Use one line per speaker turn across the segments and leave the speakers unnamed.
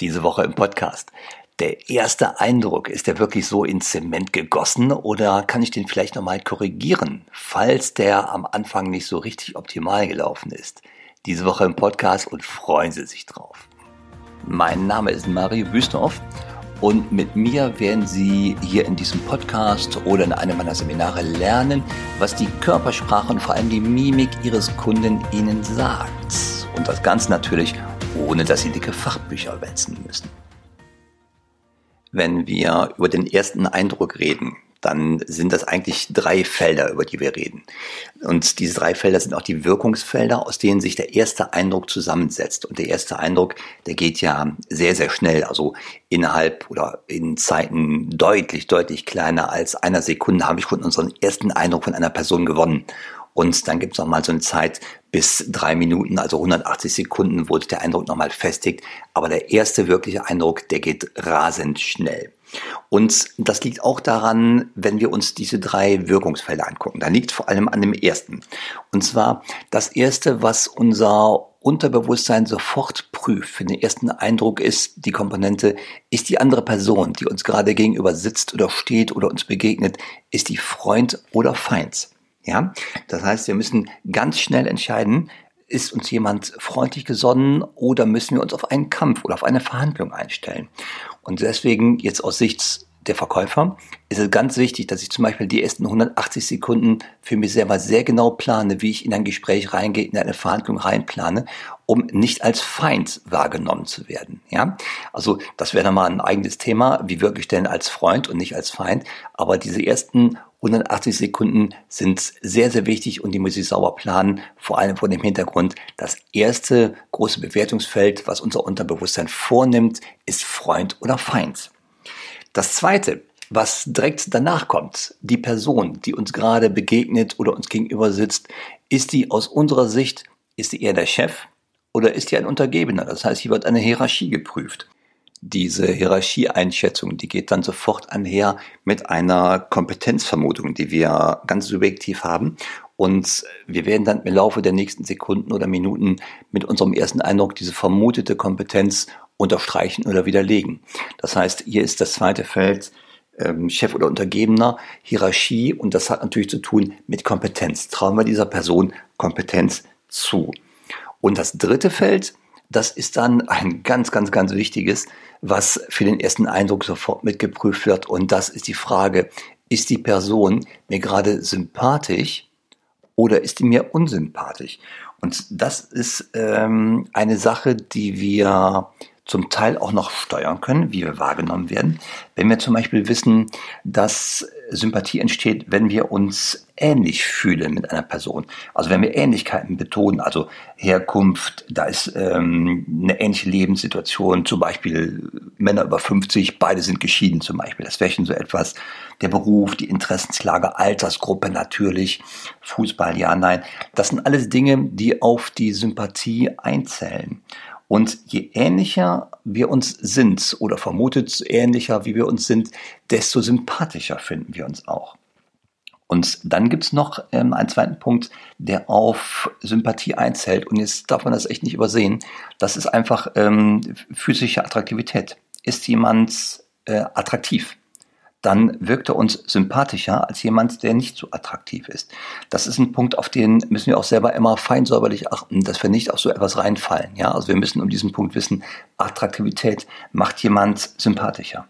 Diese Woche im Podcast. Der erste Eindruck, ist der wirklich so ins Zement gegossen oder kann ich den vielleicht nochmal korrigieren, falls der am Anfang nicht so richtig optimal gelaufen ist? Diese Woche im Podcast und freuen Sie sich drauf. Mein Name ist Mario Büstorf und mit mir werden Sie hier in diesem Podcast oder in einem meiner Seminare lernen, was die Körpersprache und vor allem die Mimik Ihres Kunden Ihnen sagt. Und das Ganze natürlich ohne dass Sie dicke Fachbücher wälzen müssen. Wenn wir über den ersten Eindruck reden, dann sind das eigentlich drei Felder, über die wir reden. Und diese drei Felder sind auch die Wirkungsfelder, aus denen sich der erste Eindruck zusammensetzt. Und der erste Eindruck, der geht ja sehr, sehr schnell, also innerhalb oder in Zeiten deutlich, deutlich kleiner als einer Sekunde habe ich schon unseren ersten Eindruck von einer Person gewonnen. Und dann gibt es nochmal so eine Zeit bis drei Minuten, also 180 Sekunden, sich der Eindruck nochmal festigt. Aber der erste wirkliche Eindruck, der geht rasend schnell. Und das liegt auch daran, wenn wir uns diese drei Wirkungsfelder angucken. Da liegt vor allem an dem ersten. Und zwar das erste, was unser Unterbewusstsein sofort prüft für den ersten Eindruck ist die Komponente, ist die andere Person, die uns gerade gegenüber sitzt oder steht oder uns begegnet, ist die Freund oder Feind. Ja, das heißt, wir müssen ganz schnell entscheiden, ist uns jemand freundlich gesonnen oder müssen wir uns auf einen Kampf oder auf eine Verhandlung einstellen? Und deswegen jetzt aus Sicht der Verkäufer ist es ganz wichtig, dass ich zum Beispiel die ersten 180 Sekunden für mich selber sehr genau plane, wie ich in ein Gespräch reingehe, in eine Verhandlung reinplane, um nicht als Feind wahrgenommen zu werden. Ja, also das wäre dann mal ein eigenes Thema. Wie wirklich denn als Freund und nicht als Feind? Aber diese ersten 180 Sekunden sind sehr, sehr wichtig und die muss ich sauber planen, vor allem vor dem Hintergrund, das erste große Bewertungsfeld, was unser Unterbewusstsein vornimmt, ist Freund oder Feind. Das zweite, was direkt danach kommt, die Person, die uns gerade begegnet oder uns gegenüber sitzt, ist die aus unserer Sicht, ist sie eher der Chef oder ist sie ein Untergebener? Das heißt, hier wird eine Hierarchie geprüft diese Hierarchieeinschätzung, die geht dann sofort einher mit einer Kompetenzvermutung, die wir ganz subjektiv haben. Und wir werden dann im Laufe der nächsten Sekunden oder Minuten mit unserem ersten Eindruck diese vermutete Kompetenz unterstreichen oder widerlegen. Das heißt, hier ist das zweite Feld ähm, Chef oder Untergebener, Hierarchie und das hat natürlich zu tun mit Kompetenz. Trauen wir dieser Person Kompetenz zu. Und das dritte Feld, das ist dann ein ganz, ganz, ganz wichtiges, was für den ersten Eindruck sofort mitgeprüft wird. Und das ist die Frage, ist die Person mir gerade sympathisch oder ist die mir unsympathisch? Und das ist ähm, eine Sache, die wir zum Teil auch noch steuern können, wie wir wahrgenommen werden. Wenn wir zum Beispiel wissen, dass Sympathie entsteht, wenn wir uns ähnlich fühlen mit einer Person. Also wenn wir Ähnlichkeiten betonen, also Herkunft, da ist ähm, eine ähnliche Lebenssituation, zum Beispiel Männer über 50, beide sind geschieden zum Beispiel. Das wäre schon so etwas. Der Beruf, die Interessenslage, Altersgruppe natürlich, Fußball, ja, nein. Das sind alles Dinge, die auf die Sympathie einzählen. Und je ähnlicher wir uns sind oder vermutet ähnlicher, wie wir uns sind, desto sympathischer finden wir uns auch. Und dann gibt's noch ähm, einen zweiten Punkt, der auf Sympathie einzählt. Und jetzt darf man das echt nicht übersehen. Das ist einfach ähm, physische Attraktivität. Ist jemand äh, attraktiv? Dann wirkt er uns sympathischer als jemand, der nicht so attraktiv ist. Das ist ein Punkt, auf den müssen wir auch selber immer feinsäuberlich achten, dass wir nicht auf so etwas reinfallen. Ja, also wir müssen um diesen Punkt wissen, Attraktivität macht jemand sympathischer.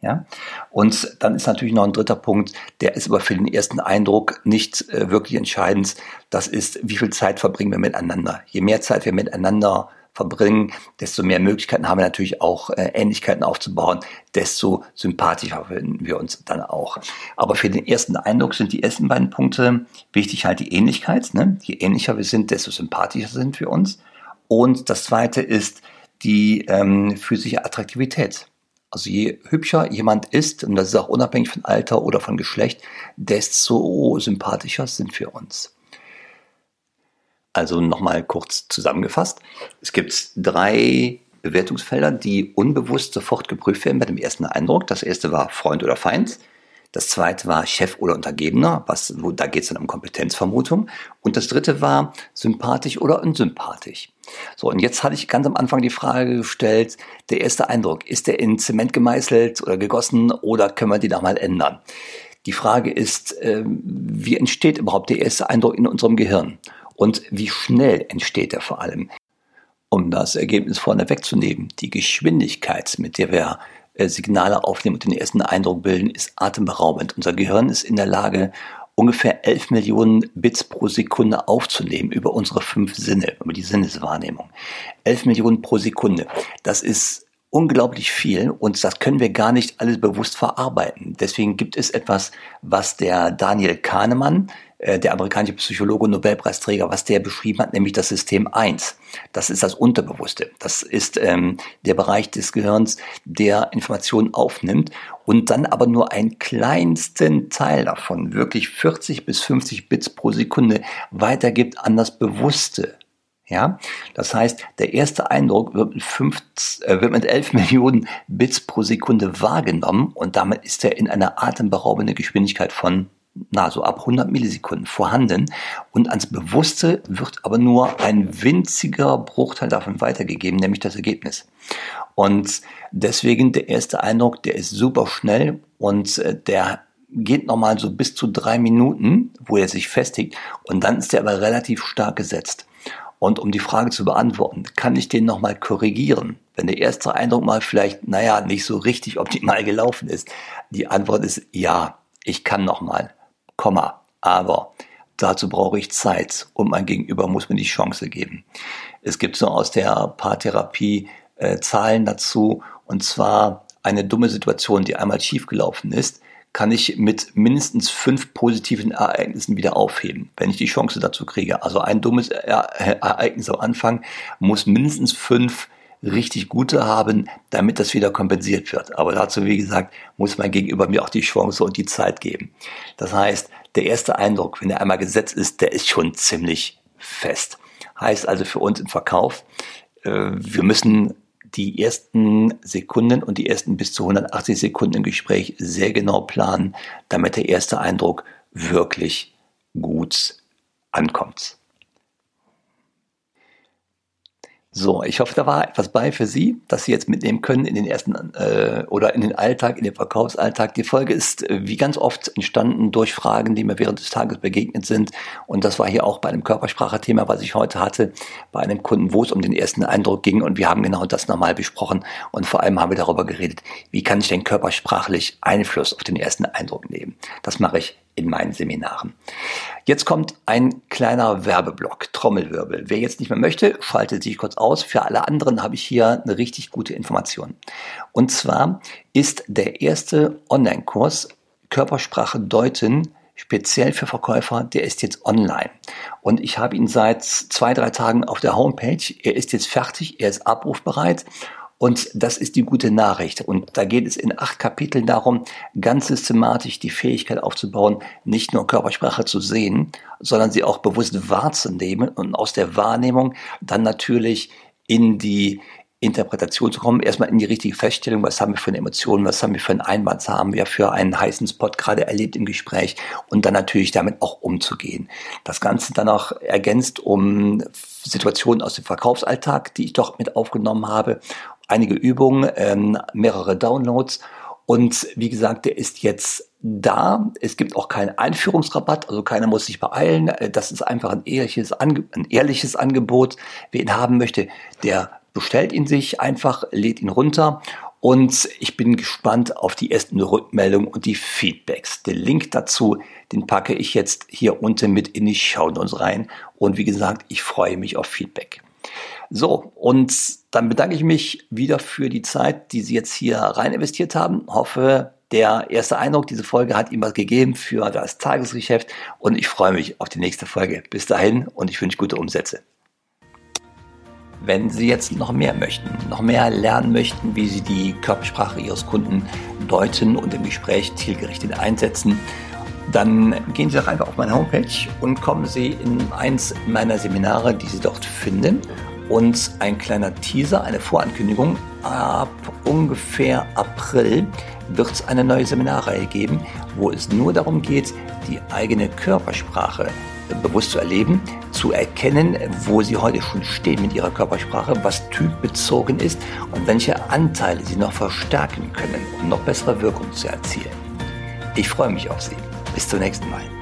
Ja, und dann ist natürlich noch ein dritter Punkt, der ist aber für den ersten Eindruck nicht äh, wirklich entscheidend. Das ist, wie viel Zeit verbringen wir miteinander. Je mehr Zeit wir miteinander verbringen, desto mehr Möglichkeiten haben wir natürlich auch äh, Ähnlichkeiten aufzubauen, desto sympathischer finden wir uns dann auch. Aber für den ersten Eindruck sind die ersten beiden Punkte wichtig halt die Ähnlichkeit. Ne? Je ähnlicher wir sind, desto sympathischer sind wir uns. Und das zweite ist die ähm, physische Attraktivität. Also je hübscher jemand ist, und das ist auch unabhängig von Alter oder von Geschlecht, desto sympathischer sind wir uns. Also nochmal kurz zusammengefasst. Es gibt drei Bewertungsfelder, die unbewusst sofort geprüft werden bei dem ersten Eindruck. Das erste war Freund oder Feind. Das zweite war Chef oder Untergebener, was, wo, da geht es dann um Kompetenzvermutung. Und das dritte war sympathisch oder unsympathisch. So, und jetzt hatte ich ganz am Anfang die Frage gestellt, der erste Eindruck, ist der in Zement gemeißelt oder gegossen oder können wir die da mal ändern? Die Frage ist, äh, wie entsteht überhaupt der erste Eindruck in unserem Gehirn? Und wie schnell entsteht er vor allem? Um das Ergebnis vorne wegzunehmen, die Geschwindigkeit, mit der wir äh, Signale aufnehmen und den ersten Eindruck bilden, ist atemberaubend. Unser Gehirn ist in der Lage, ungefähr 11 Millionen Bits pro Sekunde aufzunehmen über unsere fünf Sinne, über die Sinneswahrnehmung. 11 Millionen pro Sekunde. Das ist unglaublich viel und das können wir gar nicht alles bewusst verarbeiten. Deswegen gibt es etwas, was der Daniel Kahnemann, äh, der amerikanische Psychologe und Nobelpreisträger, was der beschrieben hat, nämlich das System 1. Das ist das Unterbewusste. Das ist ähm, der Bereich des Gehirns, der Informationen aufnimmt und dann aber nur einen kleinsten Teil davon, wirklich 40 bis 50 Bits pro Sekunde, weitergibt an das Bewusste. Ja, das heißt, der erste Eindruck wird mit, 5, äh, wird mit 11 Millionen Bits pro Sekunde wahrgenommen und damit ist er in einer atemberaubenden Geschwindigkeit von na, so ab 100 Millisekunden vorhanden und ans Bewusste wird aber nur ein winziger Bruchteil davon weitergegeben, nämlich das Ergebnis. Und deswegen der erste Eindruck, der ist super schnell und äh, der geht nochmal so bis zu drei Minuten, wo er sich festigt und dann ist er aber relativ stark gesetzt. Und um die Frage zu beantworten, kann ich den nochmal korrigieren, wenn der erste Eindruck mal vielleicht, naja, nicht so richtig optimal gelaufen ist? Die Antwort ist ja, ich kann nochmal, Komma, aber dazu brauche ich Zeit und mein Gegenüber muss mir die Chance geben. Es gibt so aus der Paartherapie äh, Zahlen dazu. Und zwar eine dumme Situation, die einmal schiefgelaufen ist, kann ich mit mindestens fünf positiven Ereignissen wieder aufheben, wenn ich die Chance dazu kriege. Also ein dummes Ereignis am Anfang muss mindestens fünf richtig gute haben, damit das wieder kompensiert wird. Aber dazu, wie gesagt, muss mein Gegenüber mir auch die Chance und die Zeit geben. Das heißt, der erste Eindruck, wenn er einmal gesetzt ist, der ist schon ziemlich fest. Heißt also für uns im Verkauf, äh, wir müssen die ersten Sekunden und die ersten bis zu 180 Sekunden im Gespräch sehr genau planen, damit der erste Eindruck wirklich gut ankommt. So, ich hoffe, da war etwas bei für Sie, dass Sie jetzt mitnehmen können in den ersten äh, oder in den Alltag, in den Verkaufsalltag. Die Folge ist äh, wie ganz oft entstanden durch Fragen, die mir während des Tages begegnet sind. Und das war hier auch bei einem Körpersprache-Thema, was ich heute hatte, bei einem Kunden, wo es um den ersten Eindruck ging. Und wir haben genau das nochmal besprochen. Und vor allem haben wir darüber geredet, wie kann ich denn körpersprachlich Einfluss auf den ersten Eindruck nehmen. Das mache ich in meinen Seminaren. Jetzt kommt ein kleiner Werbeblock, Trommelwirbel. Wer jetzt nicht mehr möchte, schaltet sich kurz aus. Für alle anderen habe ich hier eine richtig gute Information. Und zwar ist der erste Online-Kurs Körpersprache deuten speziell für Verkäufer, der ist jetzt online. Und ich habe ihn seit zwei, drei Tagen auf der Homepage. Er ist jetzt fertig, er ist abrufbereit und das ist die gute Nachricht. Und da geht es in acht Kapiteln darum, ganz systematisch die Fähigkeit aufzubauen, nicht nur Körpersprache zu sehen, sondern sie auch bewusst wahrzunehmen und aus der Wahrnehmung dann natürlich in die Interpretation zu kommen, erstmal in die richtige Feststellung, was haben wir für eine Emotion, was haben wir für einen Einwand, was haben wir für einen heißen Spot gerade erlebt im Gespräch und dann natürlich damit auch umzugehen. Das Ganze dann auch ergänzt um Situationen aus dem Verkaufsalltag, die ich doch mit aufgenommen habe einige Übungen, ähm, mehrere Downloads. Und wie gesagt, der ist jetzt da. Es gibt auch keinen Einführungsrabatt, also keiner muss sich beeilen. Äh, das ist einfach ein ehrliches, Ange ein ehrliches Angebot. Wer ihn haben möchte, der bestellt ihn sich einfach, lädt ihn runter. Und ich bin gespannt auf die ersten Rückmeldungen und die Feedbacks. Den Link dazu, den packe ich jetzt hier unten mit in die Show Notes rein. Und wie gesagt, ich freue mich auf Feedback. So, und dann bedanke ich mich wieder für die Zeit, die Sie jetzt hier rein investiert haben. Hoffe, der erste Eindruck, diese Folge hat Ihnen was gegeben für das Tagesgeschäft und ich freue mich auf die nächste Folge. Bis dahin und ich wünsche gute Umsätze. Wenn Sie jetzt noch mehr möchten, noch mehr lernen möchten, wie Sie die Körpersprache Ihres Kunden deuten und im Gespräch zielgerichtet einsetzen, dann gehen Sie doch einfach auf meine Homepage und kommen Sie in eins meiner Seminare, die Sie dort finden und ein kleiner Teaser, eine Vorankündigung. Ab ungefähr April wird es eine neue Seminarreihe geben, wo es nur darum geht, die eigene Körpersprache bewusst zu erleben, zu erkennen, wo Sie heute schon stehen mit Ihrer Körpersprache, was typbezogen ist und welche Anteile Sie noch verstärken können, um noch bessere Wirkung zu erzielen. Ich freue mich auf Sie. Bis zum nächsten Mal.